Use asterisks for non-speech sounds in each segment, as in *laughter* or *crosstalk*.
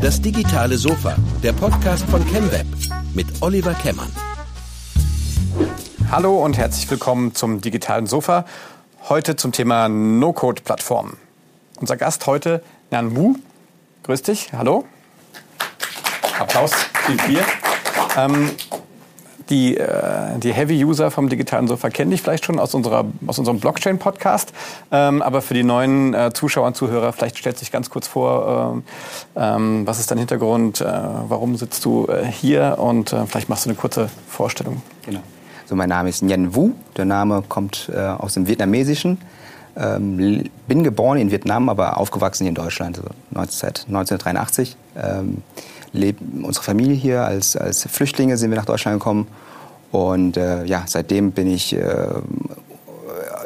Das digitale Sofa, der Podcast von ChemWeb mit Oliver Kemmern. Hallo und herzlich willkommen zum digitalen Sofa. Heute zum Thema No-Code-Plattformen. Unser Gast heute, Nan Wu. Grüß dich, hallo. Applaus, viel, viel. Ähm, die, äh, die Heavy-User vom digitalen Sofa kennen dich vielleicht schon aus, unserer, aus unserem Blockchain-Podcast. Ähm, aber für die neuen äh, Zuschauer und Zuhörer, vielleicht stellt sich ganz kurz vor, äh, ähm, was ist dein Hintergrund, warum sitzt du hier und vielleicht machst du eine kurze Vorstellung. Genau. So, mein Name ist Nguyen Wu. Der Name kommt aus dem Vietnamesischen. Ähm, bin geboren in Vietnam, aber aufgewachsen hier in Deutschland, also 19, 1983. Ähm, leben unsere Familie hier. Als, als Flüchtlinge sind wir nach Deutschland gekommen. Und äh, ja, seitdem bin ich äh,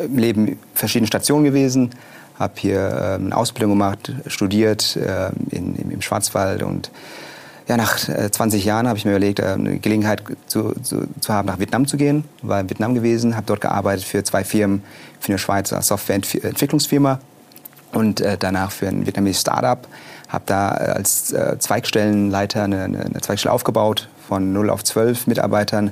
im Leben verschiedene Stationen gewesen, habe hier äh, eine Ausbildung gemacht, studiert äh, in, im Schwarzwald und ja, nach 20 äh, Jahren habe ich mir überlegt, eine Gelegenheit zu, zu, zu, haben, nach Vietnam zu gehen. War in Vietnam gewesen, habe dort gearbeitet für zwei Firmen, für eine Schweizer Softwareentwicklungsfirma und äh, danach für ein vietnamesisches Startup habe da äh, als Zweigstellenleiter eine, eine Zweigstelle aufgebaut von 0 auf 12 Mitarbeitern.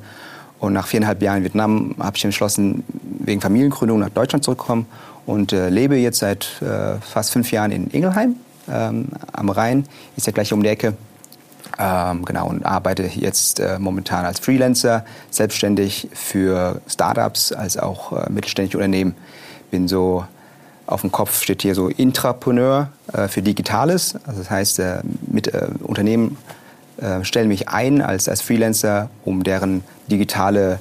Und nach viereinhalb Jahren in Vietnam habe ich entschlossen, wegen Familiengründung nach Deutschland zurückzukommen und äh, lebe jetzt seit äh, fast fünf Jahren in Ingelheim ähm, am Rhein, ist ja gleich um die Ecke. Ähm, genau, und arbeite jetzt äh, momentan als Freelancer, selbstständig für Startups als auch äh, mittelständische Unternehmen. Bin so auf dem Kopf steht hier so Intrapreneur äh, für Digitales. Also das heißt, äh, mit äh, Unternehmen äh, stellen mich ein als, als Freelancer, um deren digitale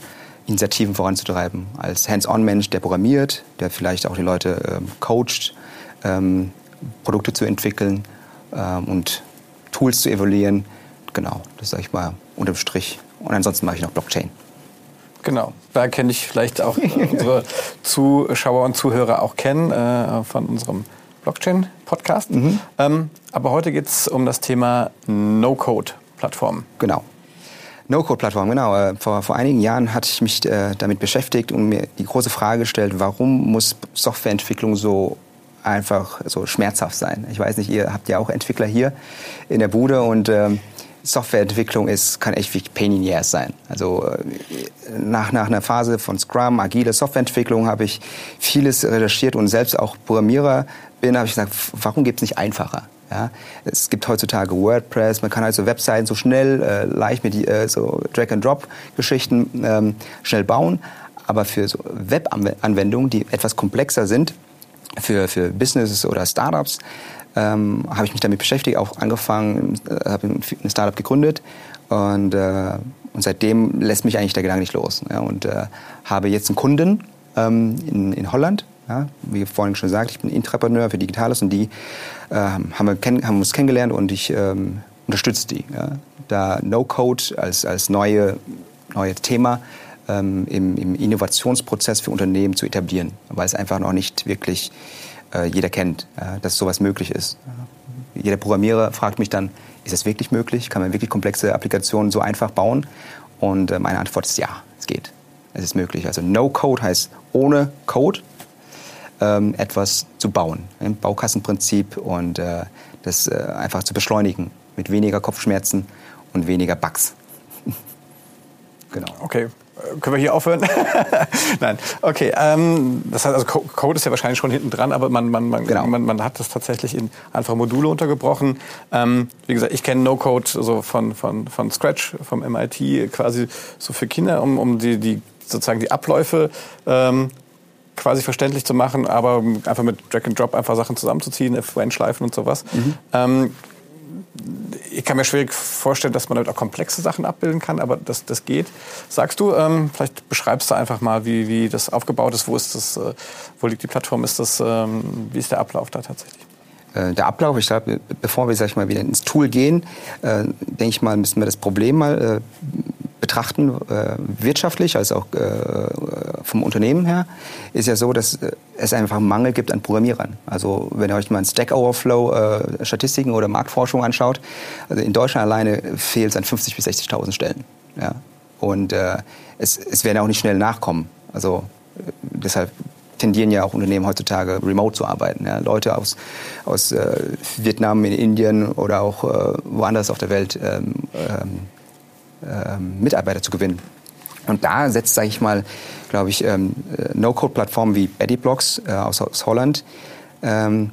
Initiativen voranzutreiben. Als Hands-on-Mensch, der programmiert, der vielleicht auch die Leute ähm, coacht, ähm, Produkte zu entwickeln ähm, und Tools zu evaluieren. Genau, das sage ich mal unterm Strich. Und ansonsten mache ich noch Blockchain. Genau, da kenne ich vielleicht auch unsere Zuschauer und Zuhörer auch kennen äh, von unserem Blockchain-Podcast. Mhm. Ähm, aber heute geht es um das Thema No-Code-Plattformen. Genau. No-Code-Plattform, genau. Äh, vor, vor einigen Jahren hatte ich mich äh, damit beschäftigt und mir die große Frage gestellt, warum muss Softwareentwicklung so einfach so schmerzhaft sein? Ich weiß nicht, ihr habt ja auch Entwickler hier in der Bude und ähm, Softwareentwicklung ist, kann echt wie Pain sein. Also äh, nach, nach einer Phase von Scrum, agile Softwareentwicklung habe ich vieles recherchiert und selbst auch Programmierer bin, habe ich gesagt, warum gibt es nicht einfacher? Ja, es gibt heutzutage WordPress, man kann also Webseiten so schnell, äh, leicht mit äh, so Drag-and-Drop-Geschichten ähm, schnell bauen. Aber für so Web-Anwendungen, die etwas komplexer sind, für, für Businesses oder Startups, ähm, habe ich mich damit beschäftigt, auch angefangen, äh, habe ein Startup gegründet und, äh, und seitdem lässt mich eigentlich der Gedanke nicht los. Ja, und äh, habe jetzt einen Kunden ähm, in, in Holland, ja, wie vorhin schon gesagt, ich bin Intrapreneur für Digitales und die äh, haben, wir haben uns kennengelernt und ich ähm, unterstütze die. Ja. Da No-Code als, als neue, neue Thema ähm, im, im Innovationsprozess für Unternehmen zu etablieren, weil es einfach noch nicht wirklich jeder kennt, äh, dass sowas möglich ist. Jeder Programmierer fragt mich dann, ist es wirklich möglich? Kann man wirklich komplexe Applikationen so einfach bauen? Und äh, meine Antwort ist ja, es geht. Es ist möglich. Also No Code heißt ohne Code ähm, etwas zu bauen. Ein Baukassenprinzip und äh, das äh, einfach zu beschleunigen mit weniger Kopfschmerzen und weniger Bugs. *laughs* genau. Okay, können wir hier aufhören? *laughs* Nein, okay. Ähm, das heißt, also Code ist ja wahrscheinlich schon hinten dran, aber man, man, man, genau. man, man hat das tatsächlich in einfache Module untergebrochen. Ähm, wie gesagt, ich kenne No-Code so von, von, von Scratch, vom MIT, quasi so für Kinder, um, um die, die sozusagen die Abläufe ähm, quasi verständlich zu machen, aber einfach mit Drag and Drop einfach Sachen zusammenzuziehen, F-When-Schleifen und sowas. Mhm. Ich kann mir schwierig vorstellen, dass man damit auch komplexe Sachen abbilden kann, aber das, das geht. Sagst du, ähm, vielleicht beschreibst du einfach mal, wie, wie das aufgebaut ist, wo ist das, äh, wo liegt die Plattform, ist das, ähm, wie ist der Ablauf da tatsächlich? Äh, der Ablauf, ich glaube, bevor wir sag ich mal, wieder ins Tool ggehen, äh, denke ich mal, müssen wir das Problem mal äh, betrachten, äh, wirtschaftlich als auch äh, vom Unternehmen her, ist ja so, dass äh, es einfach einen Mangel gibt an Programmierern. Also wenn ihr euch mal Stack Overflow äh, Statistiken oder Marktforschung anschaut, also in Deutschland alleine fehlt es an 50.000 bis 60.000 Stellen. Ja? Und äh, es, es werden auch nicht schnell nachkommen. Also äh, deshalb tendieren ja auch Unternehmen heutzutage remote zu arbeiten. Ja. Leute aus, aus äh, Vietnam, in Indien oder auch äh, woanders auf der Welt ähm, ähm, Mitarbeiter zu gewinnen. Und da setzt, sage ich mal, glaube ich, ähm, äh, No-Code-Plattformen wie BuddyBlocks äh, aus, aus Holland ähm,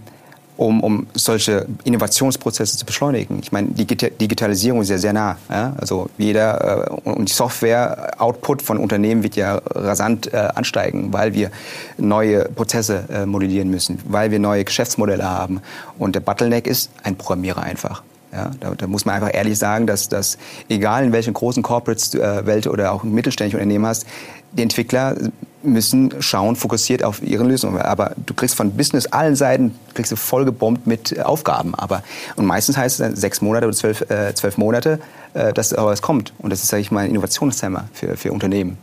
um, um solche Innovationsprozesse zu beschleunigen. Ich meine, die Digitalisierung ist ja sehr nah. Ja? Also jeder äh, und die Software-Output von Unternehmen wird ja rasant äh, ansteigen, weil wir neue Prozesse äh, modellieren müssen, weil wir neue Geschäftsmodelle haben. Und der Bottleneck ist ein Programmierer einfach. Ja, da, da, muss man einfach ehrlich sagen, dass, dass egal in welchen großen Corporates-Welt äh, oder auch mittelständischen Unternehmen hast, die Entwickler müssen schauen, fokussiert auf ihre Lösungen. Aber du kriegst von Business allen Seiten, kriegst du vollgebombt mit äh, Aufgaben. Aber, und meistens heißt es dann sechs Monate oder zwölf, äh, zwölf Monate, äh, dass aber es kommt. Und das ist, sage ich mal, ein Innovationszimmer für, für Unternehmen.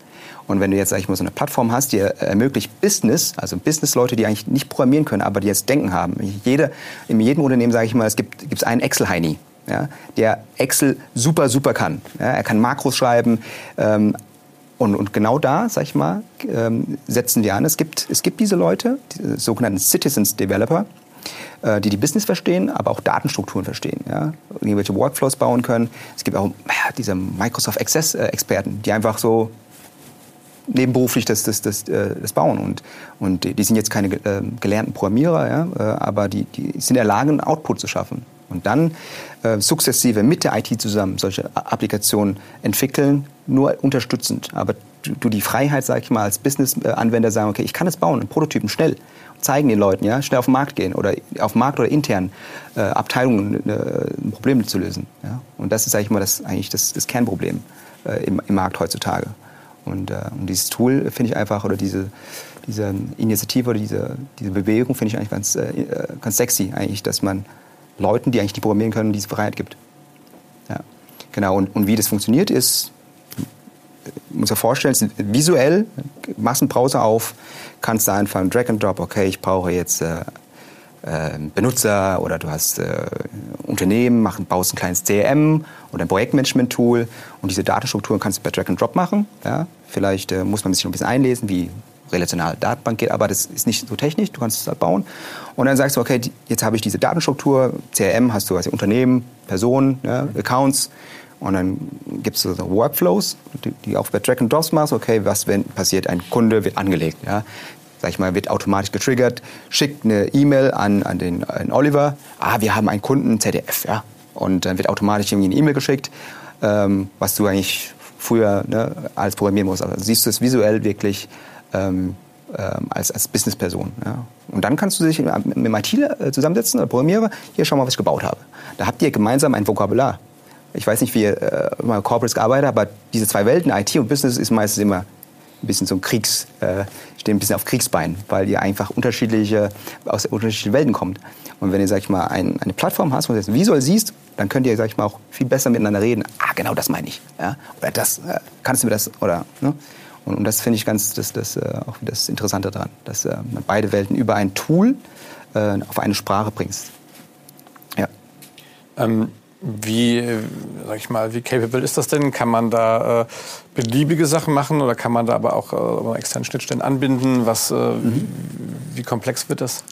Und wenn du jetzt, sag ich mal, so eine Plattform hast, die ermöglicht Business, also Business-Leute, die eigentlich nicht programmieren können, aber die jetzt Denken haben. Jede, in jedem Unternehmen, sage ich mal, es gibt, gibt einen Excel-Heini. Ja, der Excel super, super kann. Ja, er kann Makros schreiben, ähm, und, und genau da, sag ich mal, ähm, setzen wir an. Es gibt, es gibt diese Leute, die sogenannten Citizens Developer, äh, die die Business verstehen, aber auch Datenstrukturen verstehen. Ja? Irgendwelche Workflows bauen können. Es gibt auch ja, diese Microsoft Access-Experten, die einfach so nebenberuflich das, das, das, äh, das bauen. Und, und die sind jetzt keine äh, gelernten Programmierer, ja? Äh, aber die, die sind in der Lage, einen Output zu schaffen. Und dann äh, sukzessive mit der IT zusammen solche Applikationen entwickeln, nur unterstützend. Aber du, du die Freiheit, sag ich mal, als Business-Anwender sagen, okay, ich kann es bauen, einen Prototypen schnell, zeigen den Leuten, ja, schnell auf den Markt gehen oder auf den Markt oder intern äh, Abteilungen äh, Probleme zu lösen. Ja? Und das ist, sag ich mal, das, eigentlich das, das Kernproblem äh, im, im Markt heutzutage. Und, äh, und dieses Tool finde ich einfach, oder diese, diese Initiative oder diese, diese Bewegung finde ich eigentlich ganz, äh, ganz sexy, eigentlich, dass man Leuten, die eigentlich nicht programmieren können, diese Freiheit gibt. Ja. Genau, und, und wie das funktioniert ist, muss ja vorstellen, visuell, machst einen Browser auf, kannst da einfach Drag and Drop, okay, ich brauche jetzt äh, äh, Benutzer oder du hast äh, Unternehmen, mach, baust ein kleines CRM oder ein Projektmanagement-Tool und diese Datenstrukturen kannst du per Drag and Drop machen. Ja? Vielleicht äh, muss man sich ein bisschen einlesen, wie relationale Datenbank geht, aber das ist nicht so technisch, du kannst es halt bauen. Und dann sagst du, okay, jetzt habe ich diese Datenstruktur, CRM hast du also Unternehmen, Personen, ja, Accounts und dann gibt es so Workflows, die, die auch bei Drag and Drops machst, okay, was wenn passiert, ein Kunde wird angelegt, ja, sag ich mal, wird automatisch getriggert, schickt eine E-Mail an, an den an Oliver, ah, wir haben einen Kunden, ZDF, ja, und dann wird automatisch irgendwie eine E-Mail geschickt, ähm, was du eigentlich früher ne, alles programmieren musst. Also siehst du es visuell wirklich ähm, ähm, als, als Businessperson. Ja. Und dann kannst du dich mit dem IT äh, zusammensetzen oder Programmierer, hier schau mal, was ich gebaut habe. Da habt ihr gemeinsam ein Vokabular. Ich weiß nicht, wie ihr äh, mal Corporates gearbeitet habt, aber diese zwei Welten, IT und Business, ist meistens immer ein bisschen so ein Kriegs, äh, stehen ein bisschen auf Kriegsbein, weil ihr einfach unterschiedliche, aus unterschiedlichen Welten kommt. Und wenn ihr, sag ich mal, ein, eine Plattform hast, wo du das visuell siehst, dann könnt ihr, sag ich mal, auch viel besser miteinander reden. Ah, genau das meine ich. Ja? Oder das, äh, kannst du mir das, oder, ne? Und, und das finde ich ganz das, das, äh, auch das Interessante daran, dass äh, man beide Welten über ein Tool äh, auf eine Sprache bringst. Ja. Ähm, wie, sag ich mal, wie capable ist das denn? Kann man da äh, beliebige Sachen machen oder kann man da aber auch äh, externe Schnittstellen anbinden? Was, äh, mhm. wie, komplex wird das?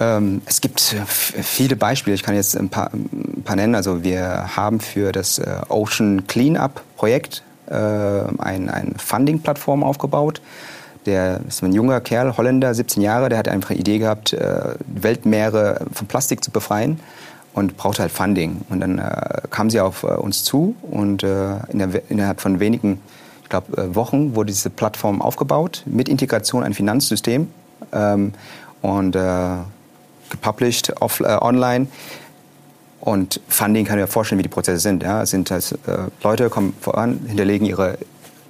Ähm, es gibt viele Beispiele. Ich kann jetzt ein paar, ein paar nennen. Also wir haben für das Ocean Cleanup Projekt äh, eine ein Funding-Plattform aufgebaut. Der ist ein junger Kerl, Holländer, 17 Jahre, der hat einfach eine Idee gehabt, äh, Weltmeere von Plastik zu befreien und brauchte halt Funding. Und dann äh, kam sie auf äh, uns zu und äh, in der, innerhalb von wenigen ich glaub, äh, Wochen wurde diese Plattform aufgebaut mit Integration ein Finanzsystem ähm, und äh, gepublished off, äh, online. Und Funding kann ich mir vorstellen, wie die Prozesse sind. Ja. Es sind äh, Leute kommen voran, hinterlegen ihre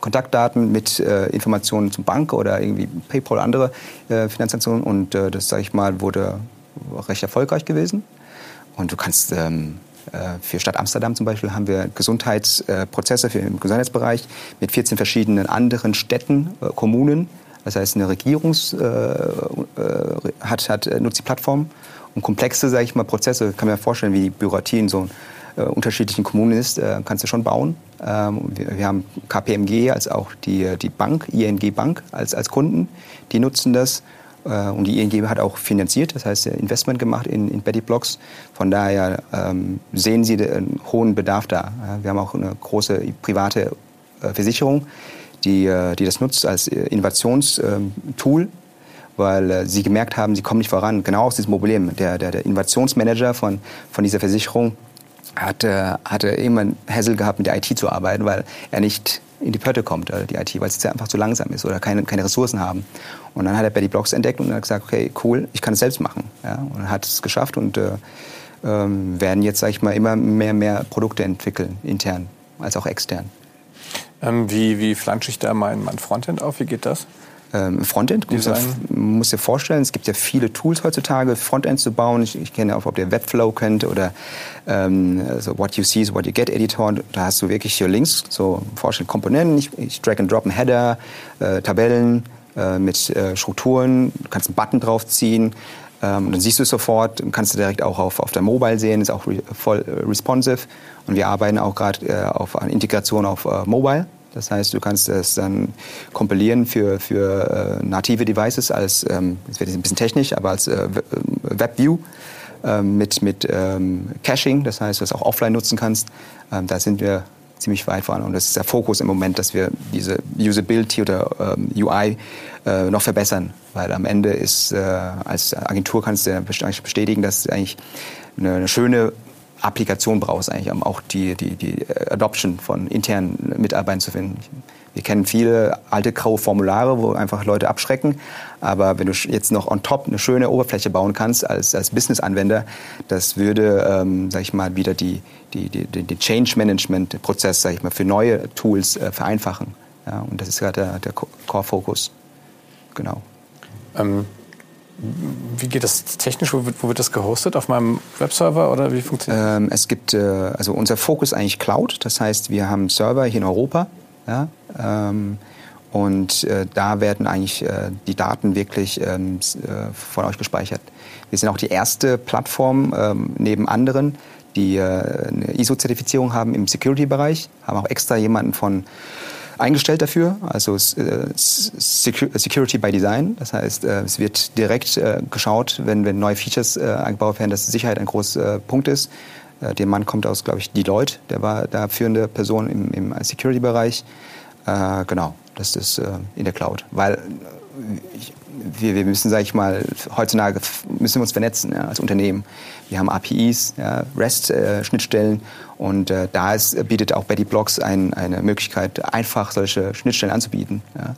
Kontaktdaten mit äh, Informationen zum Bank oder irgendwie PayPal oder andere äh, Finanztransaktionen. Und äh, das, sage ich mal, wurde recht erfolgreich gewesen. Und du kannst ähm, äh, für Stadt Amsterdam zum Beispiel haben wir Gesundheitsprozesse für im Gesundheitsbereich mit 14 verschiedenen anderen Städten, äh, Kommunen. Das heißt, eine Regierung hat, hat, nutzt die Plattform und komplexe, sage ich mal, Prozesse, kann man mir vorstellen, wie die Bürokratie in so äh, unterschiedlichen Kommunen ist, äh, kannst du schon bauen. Ähm, wir, wir, haben KPMG als auch die, die Bank, ING Bank als, als Kunden, die nutzen das. Äh, und die ING hat auch finanziert, das heißt Investment gemacht in, in Betty Blocks. Von daher ähm, sehen Sie einen hohen Bedarf da. Wir haben auch eine große private äh, Versicherung, die, äh, die das nutzt als Innovationstool, weil sie gemerkt haben, sie kommen nicht voran. Genau aus diesem Problem. Der, der, der Innovationsmanager von, von dieser Versicherung hatte, hatte immer einen Hassel gehabt, mit der IT zu arbeiten, weil er nicht in die Pötte kommt, die IT, weil es einfach zu langsam ist oder keine, keine Ressourcen haben. Und dann hat er Betty Blocks entdeckt und hat gesagt, okay, cool, ich kann es selbst machen. Ja, und hat es geschafft und äh, ähm, werden jetzt, sage ich mal, immer mehr mehr Produkte entwickeln, intern als auch extern. Ähm, wie, wie flansche ich da mein, mein Frontend auf? Wie geht das? Ähm, Frontend. Muss, muss dir vorstellen, es gibt ja viele Tools heutzutage, Frontend zu bauen. Ich, ich kenne auch, ob ihr Webflow kennt oder ähm, also What You See is What You Get Editor. Da hast du wirklich hier Links, so vorstellen Komponenten. Ich, ich drag and drop einen Header, äh, Tabellen äh, mit äh, Strukturen. Du kannst einen Button draufziehen. Ähm, dann siehst du es sofort, kannst du direkt auch auf, auf der Mobile sehen, ist auch re voll äh, responsive. Und wir arbeiten auch gerade äh, auf eine Integration auf äh, Mobile. Das heißt, du kannst es dann kompilieren für, für äh, native Devices als, ähm, das wird jetzt ein bisschen technisch, aber als äh, WebView äh, mit, mit ähm, Caching, das heißt, du es auch offline nutzen kannst. Ähm, da sind wir ziemlich weit voran und das ist der Fokus im Moment, dass wir diese Usability oder ähm, UI äh, noch verbessern, weil am Ende ist, äh, als Agentur kannst du bestätigen, dass eigentlich eine, eine schöne Applikation brauchst eigentlich, um auch die, die, die Adoption von internen Mitarbeitern zu finden. Wir kennen viele alte graue Formulare, wo einfach Leute abschrecken. Aber wenn du jetzt noch on top eine schöne Oberfläche bauen kannst als, als Business-Anwender, das würde, ähm, sag ich mal, wieder die, die, die, den Change-Management-Prozess, sag ich mal, für neue Tools äh, vereinfachen. Ja, und das ist gerade der, der Core-Fokus. Genau. Ähm, wie geht das technisch? Wo wird, wo wird, das gehostet? Auf meinem Webserver oder wie funktioniert das? Ähm, es gibt, äh, also unser Fokus ist eigentlich Cloud. Das heißt, wir haben Server hier in Europa. Ja, ähm, und äh, da werden eigentlich äh, die Daten wirklich ähm, äh, von euch gespeichert. Wir sind auch die erste Plattform ähm, neben anderen, die äh, eine ISO-Zertifizierung haben im Security-Bereich. Haben auch extra jemanden von eingestellt dafür, also äh, Security by Design. Das heißt, äh, es wird direkt äh, geschaut, wenn, wenn neue Features eingebaut werden, dass Sicherheit ein großer Punkt ist. Der Mann kommt aus, glaube ich, Deloitte, der war da führende Person im, im Security-Bereich. genau, das ist in der Cloud. Weil wir, wir müssen, sage ich mal, heutzutage müssen wir uns vernetzen ja, als Unternehmen. Wir haben APIs, ja, REST-Schnittstellen und äh, da ist, bietet auch Betty Blocks ein, eine Möglichkeit, einfach solche Schnittstellen anzubieten. Ja.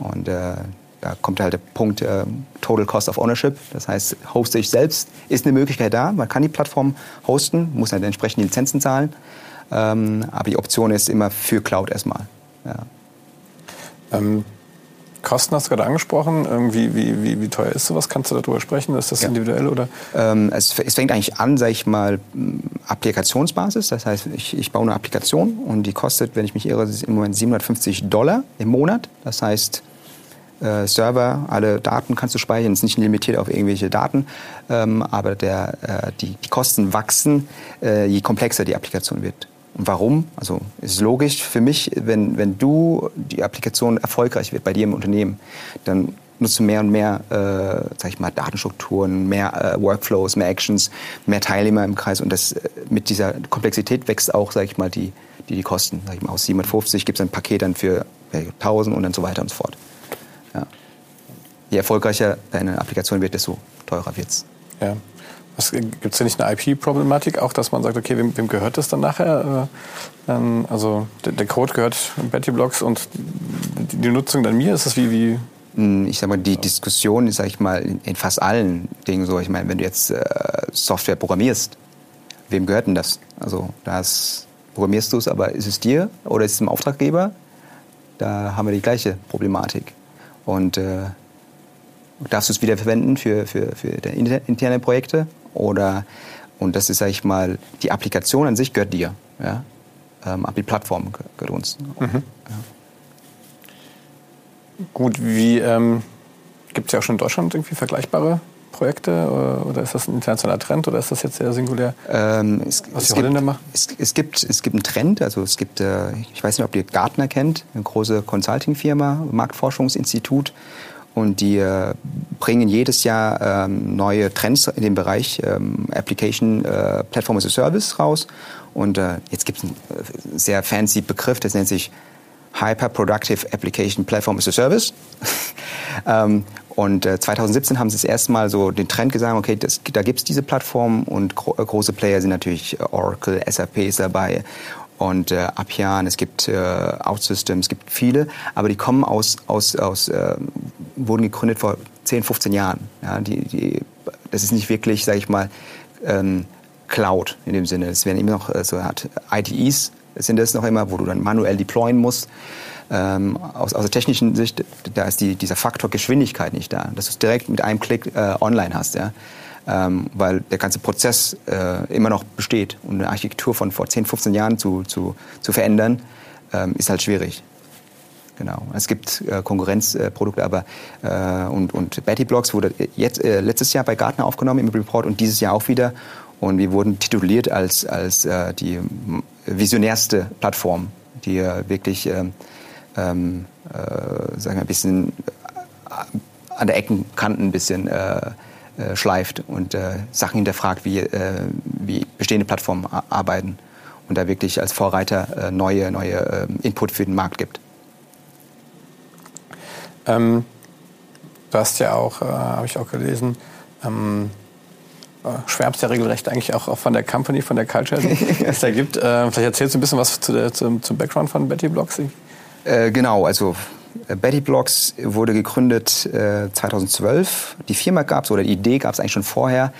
Und äh, da kommt halt der Punkt äh, Total Cost of Ownership. Das heißt, hoste ich selbst, ist eine Möglichkeit da. Man kann die Plattform hosten, muss halt entsprechend die Lizenzen zahlen. Ähm, aber die Option ist immer für Cloud erstmal. Ja. Ähm Kosten hast du gerade angesprochen. Irgendwie, wie, wie, wie teuer ist sowas? Kannst du darüber sprechen? Ist das ja. individuell oder? Ähm, es, es, fängt eigentlich an, sage ich mal, Applikationsbasis. Das heißt, ich, ich, baue eine Applikation und die kostet, wenn ich mich irre, im Moment 750 Dollar im Monat. Das heißt, äh, Server, alle Daten kannst du speichern, ist nicht limitiert auf irgendwelche Daten, ähm, aber der, äh, die, die, Kosten wachsen, äh, je komplexer die Applikation wird. Und warum? Also ist logisch für mich, wenn, wenn du die Applikation erfolgreich wird bei dir im Unternehmen, dann nutzt du mehr und mehr, äh, sag ich mal, Datenstrukturen, mehr äh, Workflows, mehr Actions, mehr Teilnehmer im Kreis und das äh, mit dieser Komplexität wächst auch, sag ich mal, die, die, die Kosten. Sag ich mal, aus 750 gibt es ein Paket dann für 1000 und dann so weiter und so fort. Ja. Je erfolgreicher deine Applikation wird, desto teurer wird's. Ja. Gibt es da nicht eine IP-Problematik auch, dass man sagt, okay, wem, wem gehört das dann nachher? Äh, ähm, also der, der, Code gehört Betty Blocks und die, die, Nutzung dann mir? Ist das wie, wie hm, ich sag mal, die Diskussion ist, sag ich mal, in, fast allen Dingen so. Ich meine, wenn du jetzt äh, Software programmierst, wem gehört denn das? Also, das programmierst du es, aber ist es dir oder ist es dem Auftraggeber? Da haben wir die gleiche Problematik. Und äh, darfst du es wieder verwenden für, für, für interne Projekte oder und das ist, sage ich mal, die Applikation an sich gehört dir. Ja? Ähm, aber die Plattform gehört uns. Mhm. Ja. Gut, wie ähm, gibt es ja auch schon in Deutschland irgendwie vergleichbare Projekte äh, oder ist das ein internationaler Trend oder ist das jetzt sehr singulär, ähm, es, was die Holländer machen? Es, es, gibt, es gibt einen Trend, also es gibt, äh, ich weiß nicht, ob ihr Gartner kennt, eine große Consulting-Firma, Marktforschungsinstitut und die äh, bringen jedes Jahr ähm, neue Trends in dem Bereich ähm, Application äh, Platform as a Service raus. Und äh, jetzt gibt es einen äh, sehr fancy Begriff, das nennt sich Hyper Productive Application Platform as a Service. *laughs* ähm, und äh, 2017 haben sie das erste Mal so den Trend gesagt, okay, das, da gibt es diese Plattform. Und gro äh, große Player sind natürlich äh, Oracle, SAP ist dabei und äh, Appian, es gibt äh, OutSystems, es gibt viele, aber die kommen aus, aus, aus äh, wurden gegründet vor 10, 15 Jahren. Ja, die, die, das ist nicht wirklich, sage ich mal, ähm, Cloud in dem Sinne. Es werden immer noch äh, so Art IDEs sind das noch immer, wo du dann manuell deployen musst. Ähm, aus, aus der technischen Sicht, da ist die, dieser Faktor Geschwindigkeit nicht da, dass du es direkt mit einem Klick äh, online hast. Ja? Ähm, weil der ganze Prozess äh, immer noch besteht. Und eine Architektur von vor 10, 15 Jahren zu, zu, zu verändern, ähm, ist halt schwierig. Genau. Es gibt äh, Konkurrenzprodukte, aber äh, und, und Betty Blocks wurde jetzt, äh, letztes Jahr bei Gartner aufgenommen im Report und dieses Jahr auch wieder. Und wir wurden tituliert als, als äh, die visionärste Plattform, die äh, wirklich ähm, ähm, äh, sagen wir ein bisschen an der Eckenkanten ein bisschen äh, äh, schleift und äh, Sachen hinterfragt, wie, wie bestehende Plattformen arbeiten und da wirklich als Vorreiter neue, neue ähm, Input für den Markt gibt. Ähm, du hast ja auch, habe ich auch gelesen, ähm, äh, schwärmst ja regelrecht eigentlich auch, von der Company, von der Culture, *laughs* die es da gibt. Äh, vielleicht erzählst du ein bisschen was zu der, zum, zum Background von Betty Blocks. Äh, genau, also äh, Betty Blocks wurde gegründet äh, 2012. Die Firma gab es, oder die Idee gab es eigentlich schon vorher.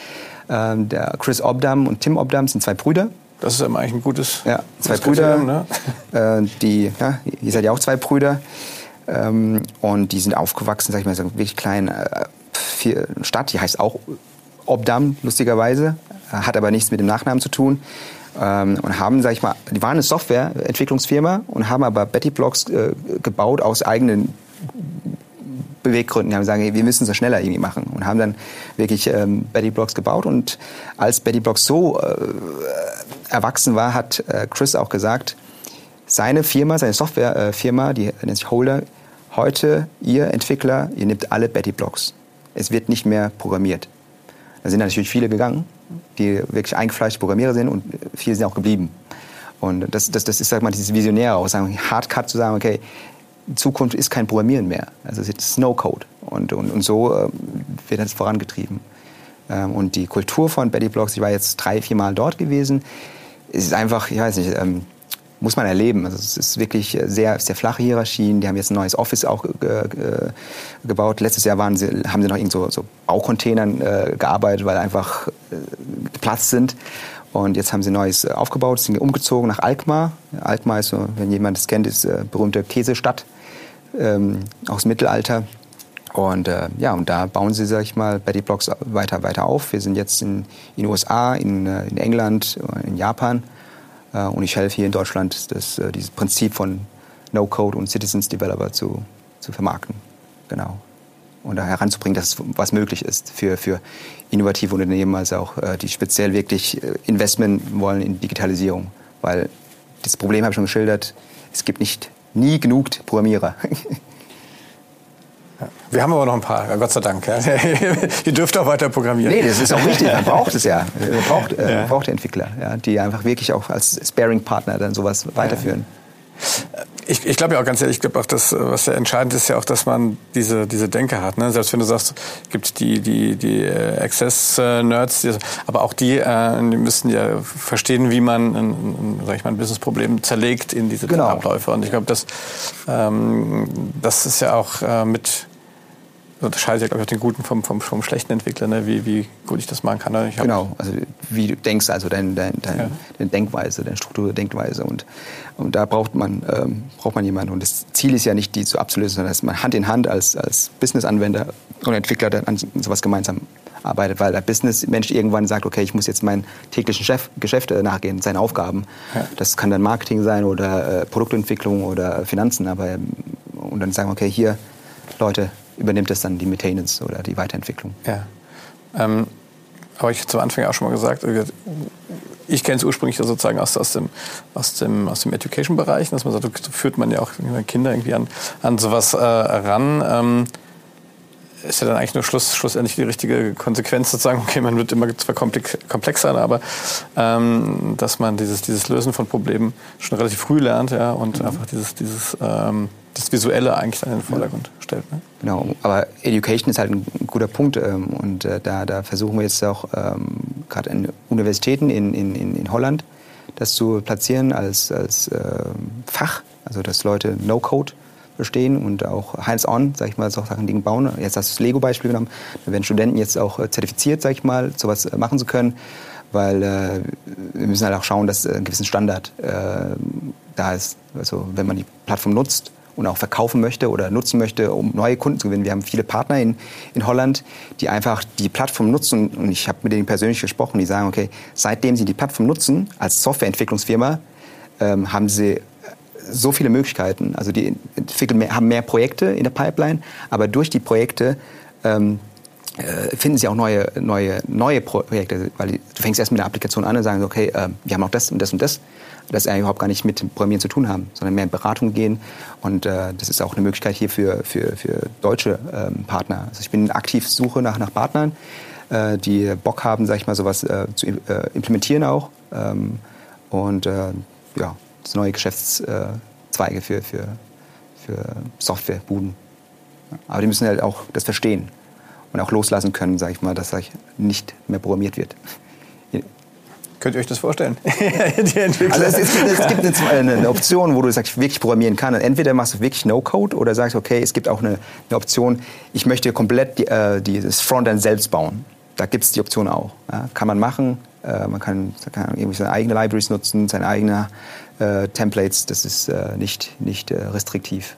Ähm, der Chris Obdam und Tim Obdam sind zwei Brüder. Das ist eigentlich ein gutes. Ja, zwei Brüder. Ne? Äh, die, ja, ihr seid ja auch zwei Brüder. Ähm, und die sind aufgewachsen, sag ich mal, so wirklich klein. Äh, Stadt, die heißt auch Obdam, lustigerweise, hat aber nichts mit dem Nachnamen zu tun. Ähm, und haben, sag ich mal, die waren eine Softwareentwicklungsfirma und haben aber Betty Blocks äh, gebaut aus eigenen Beweggründen. Die haben gesagt, hey, wir müssen es schneller irgendwie machen und haben dann wirklich ähm, Betty Blocks gebaut. Und als Betty Blocks so äh, erwachsen war, hat äh, Chris auch gesagt, seine Firma, seine Softwarefirma, äh, die nennt sich Holder, heute ihr Entwickler, ihr nehmt alle Betty Blocks. Es wird nicht mehr programmiert. Da sind natürlich viele gegangen, die wirklich eingefleischte Programmierer sind und viele sind auch geblieben. Und das, das, das ist, sag mal, dieses Visionäre auch, sagen, Hardcut zu sagen, okay, Zukunft ist kein Programmieren mehr. Also es ist Snowcode. Und, und, und so äh, wird das vorangetrieben. Ähm, und die Kultur von Betty Blocks, ich war jetzt drei, vier Mal dort gewesen, ist einfach, ich weiß nicht, ähm, muss man erleben. Also es ist wirklich sehr, sehr flache Hierarchien. Die haben jetzt ein neues Office auch äh, gebaut. Letztes Jahr waren sie, haben sie noch in so, so Baucontainern äh, gearbeitet, weil einfach äh, Platz sind. Und jetzt haben sie Neues aufgebaut, sind umgezogen nach Alkmaar. Alkmaar ist so, wenn jemand es kennt, ist eine berühmte Käsestadt ähm, aus dem Mittelalter. Und äh, ja, und da bauen sie, sag ich mal, Betty Blocks weiter, weiter auf. Wir sind jetzt in den USA, in, äh, in England, in Japan äh, und ich helfe hier in Deutschland, das, äh, dieses Prinzip von No-Code und Citizens Developer zu, zu vermarkten. Genau. Und da heranzubringen, dass was möglich ist für, für innovative Unternehmen, also auch äh, die speziell wirklich Investment wollen in Digitalisierung. Weil das Problem habe ich schon geschildert, es gibt nicht nie genug Programmierer. *laughs* Wir haben aber noch ein paar, Gott sei Dank. Ja. *laughs* Ihr dürft auch weiter programmieren. Nee, das ist auch wichtig. Man braucht es ja. *laughs* Man braucht, äh, ja. braucht Entwickler, ja, die einfach wirklich auch als Sparing-Partner dann sowas weiterführen. Ich, ich glaube ja auch ganz ehrlich, ich glaube auch, dass, was sehr entscheidend ist ja auch, dass man diese, diese Denke hat. Ne? Selbst wenn du sagst, gibt die, die, die äh, Access-Nerds, aber auch die, äh, die müssen ja verstehen, wie man ein, ein, sag ich mal, ein Business-Problem zerlegt in diese genau. Abläufe. Und ich glaube, das, ähm, das ist ja auch äh, mit unterscheidet ja, glaube ich, auch den guten vom, vom, vom schlechten Entwickler, ne? wie, wie gut ich das machen kann. Ne? genau, also wie du denkst, also deine dein, dein, ja. deine Denkweise, deine Struktur Denkweise. Und, und da braucht man, ähm, braucht man jemanden. Und das Ziel ist ja nicht, die zu abzulösen, sondern dass man Hand in Hand als, als Business-Anwender und Entwickler dann an sowas gemeinsam arbeitet, weil der Business-Mensch irgendwann sagt, okay, ich muss jetzt meinen täglichen Chef, Geschäft äh, nachgehen, seine Aufgaben. Ja. Das kann dann Marketing sein oder äh, Produktentwicklung oder Finanzen, aber ähm, und dann sagen wir, okay, hier, Leute, übernimmt das dann die Maintenance oder die Weiterentwicklung. Ja. Ähm, aber ich zum Anfang auch schon mal gesagt, ich kenne es ursprünglich sozusagen aus, aus dem, aus dem, aus dem Education-Bereich, dass man sagt, so führt man ja auch Kinder irgendwie an, an sowas äh, ran. Ähm, ist ja dann eigentlich nur Schluss, schlussendlich die richtige Konsequenz sozusagen, okay, man wird immer zwar komplex, komplexer, aber ähm, dass man dieses, dieses Lösen von Problemen schon relativ früh lernt ja, und mhm. einfach dieses, dieses ähm, das Visuelle eigentlich dann in den Vordergrund ja. stellt. Ne? Genau, aber Education ist halt ein guter Punkt ähm, und äh, da, da versuchen wir jetzt auch ähm, gerade an Universitäten in, in, in Holland das zu platzieren als, als äh, Fach, also dass Leute No-Code verstehen und auch hands-on, sag ich mal, so Sachen Dinge bauen. Jetzt hast du das Lego-Beispiel genommen. Da werden Studenten jetzt auch äh, zertifiziert, sag ich mal, sowas äh, machen zu können, weil äh, wir müssen halt auch schauen, dass ein gewisser Standard äh, da ist. Also wenn man die Plattform nutzt, und auch verkaufen möchte oder nutzen möchte, um neue Kunden zu gewinnen. Wir haben viele Partner in, in Holland, die einfach die Plattform nutzen. Und ich habe mit denen persönlich gesprochen, die sagen, okay, seitdem sie die Plattform nutzen, als Softwareentwicklungsfirma, ähm, haben sie so viele Möglichkeiten. Also die entwickeln mehr, haben mehr Projekte in der Pipeline, aber durch die Projekte ähm, äh, finden sie auch neue, neue, neue Projekte, weil du fängst erst mit der Applikation an und sagst, okay, äh, wir haben auch das und das und das das eigentlich überhaupt gar nicht mit Programmieren zu tun haben, sondern mehr in Beratung gehen. Und äh, das ist auch eine Möglichkeit hier für, für, für deutsche ähm, Partner. Also ich bin aktiv Suche nach, nach Partnern, äh, die Bock haben, sag ich mal, sowas äh, zu äh, implementieren auch. Ähm, und äh, ja, das neue Geschäftszweige für, für, für Softwarebuden. Aber die müssen halt auch das verstehen und auch loslassen können, sag ich mal, dass nicht mehr programmiert wird. Könnt ihr euch das vorstellen? *laughs* Also es, gibt, es gibt eine, eine, Option, wo du sagst, wirklich programmieren kann. Entweder machst du wirklich No-Code oder sagst, okay, es gibt auch eine, eine Option, ich möchte komplett die, äh, dieses Frontend selbst bauen. Da gibt es die Option auch. Ja, kann man machen. Äh, man kann, kann irgendwie seine eigenen Libraries nutzen, seine eigenen äh, Templates. Das ist äh, nicht, nicht äh, restriktiv.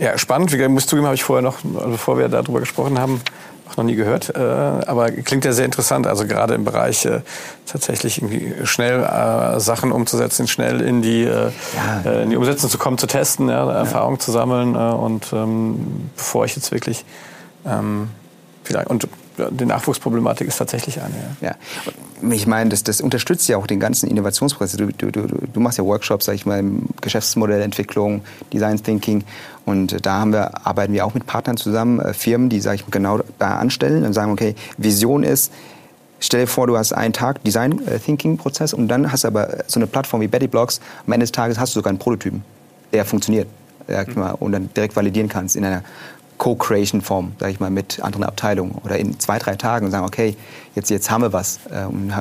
Ja. Ja, spannend. Wie musst zugeben, habe ich vorher noch, bevor wir darüber gesprochen haben, auch noch nie gehört, äh, aber klingt ja sehr interessant. Also gerade im Bereich äh, tatsächlich irgendwie schnell äh, Sachen umzusetzen, schnell in die, ja. In die Umsetzung zu kommen, zu testen, ja, Erfahrung zu sammeln und ähm, bevor ich jetzt wirklich ähm, vielleicht und die Nachwuchsproblematik ist tatsächlich eine. Ja. ja. Ich meine, das, das unterstützt ja auch den ganzen Innovationsprozess. Du, du, du, du machst ja Workshops, sag ich mal, Geschäftsmodellentwicklung, Design Thinking. Und da haben wir, arbeiten wir auch mit Partnern zusammen, äh, Firmen, die, sag ich mal, genau da anstellen und sagen, okay, Vision ist, Stell dir vor, du hast einen Tag Design äh, Thinking Prozess und dann hast du aber so eine Plattform wie Betty Blocks. Am Ende des Tages hast du sogar einen Prototypen, der funktioniert. Mhm. Und dann direkt validieren kannst in einer Co-Creation-Form, sage ich mal, mit anderen Abteilungen oder in zwei, drei Tagen und sagen, okay, jetzt, jetzt haben wir was. Ähm,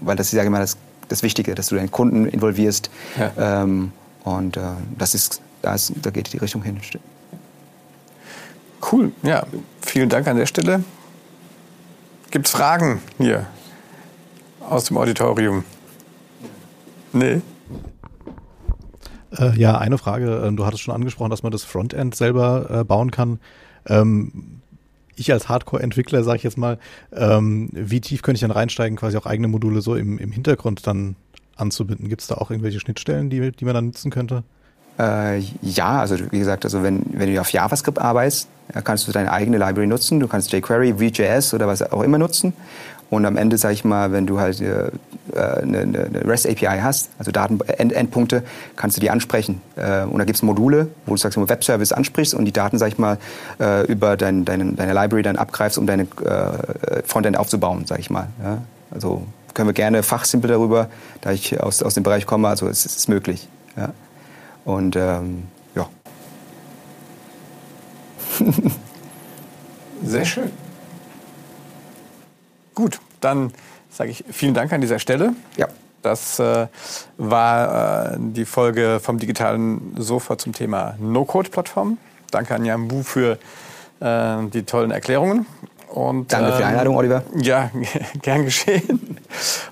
weil das ist, sage ich mal, das, das Wichtige, dass du deinen Kunden involvierst. Ja. Ähm, und äh, das ist, da, ist, da geht die Richtung hin. Cool, ja. Vielen Dank an der Stelle. Gibt es Fragen hier aus dem Auditorium? Nee? Äh, ja, eine Frage. Ähm, du hattest schon angesprochen, dass man das Frontend selber äh, bauen kann. Ähm, ich als Hardcore-Entwickler, sage ich jetzt mal, ähm, wie tief könnte ich dann reinsteigen, quasi auch eigene Module so im, im Hintergrund dann anzubinden? Gibt es da auch irgendwelche Schnittstellen, die, die man dann nutzen könnte? Äh, ja, also wie gesagt, also wenn, wenn du auf JavaScript arbeitest, kannst du deine eigene Library nutzen. Du kannst jQuery, Vue.js oder was auch immer nutzen. Und am Ende, sage ich mal, wenn du halt äh, eine, eine REST-API hast, also Datenendpunkte, kannst du die ansprechen. Äh, und da gibt es Module, wo du sagst, du Webservice ansprichst und die Daten, sag ich mal, äh, über dein, deine, deine Library dann abgreifst, um deine äh, Frontend aufzubauen, sage ich mal. Ja? Also können wir gerne fachsimpel darüber, da ich aus, aus dem Bereich komme, also es, es ist möglich. Ja? Und ähm, ja. *laughs* Sehr schön. Gut, dann sage ich vielen Dank an dieser Stelle. Ja. Das äh, war äh, die Folge vom digitalen Sofa zum Thema No-Code-Plattform. Danke an Jan Bu für äh, die tollen Erklärungen. Und, Danke für die ähm, Einladung, Oliver. Ja, *laughs* gern geschehen.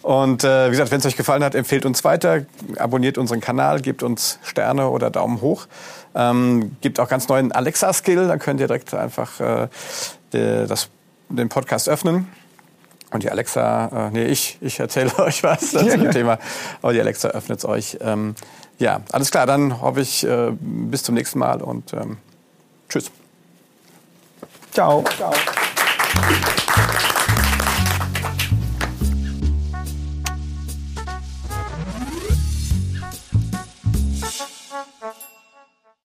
Und äh, wie gesagt, wenn es euch gefallen hat, empfehlt uns weiter, abonniert unseren Kanal, gebt uns Sterne oder Daumen hoch. Ähm, gibt auch ganz neuen Alexa-Skill, da könnt ihr direkt einfach äh, de, das, den Podcast öffnen und die Alexa, äh, nee, ich, ich erzähle *laughs* euch was *laughs* zu dem Thema, aber die Alexa öffnet es euch. Ähm, ja, alles klar, dann hoffe ich, äh, bis zum nächsten Mal und ähm, tschüss. Ciao. Ciao. Thank you.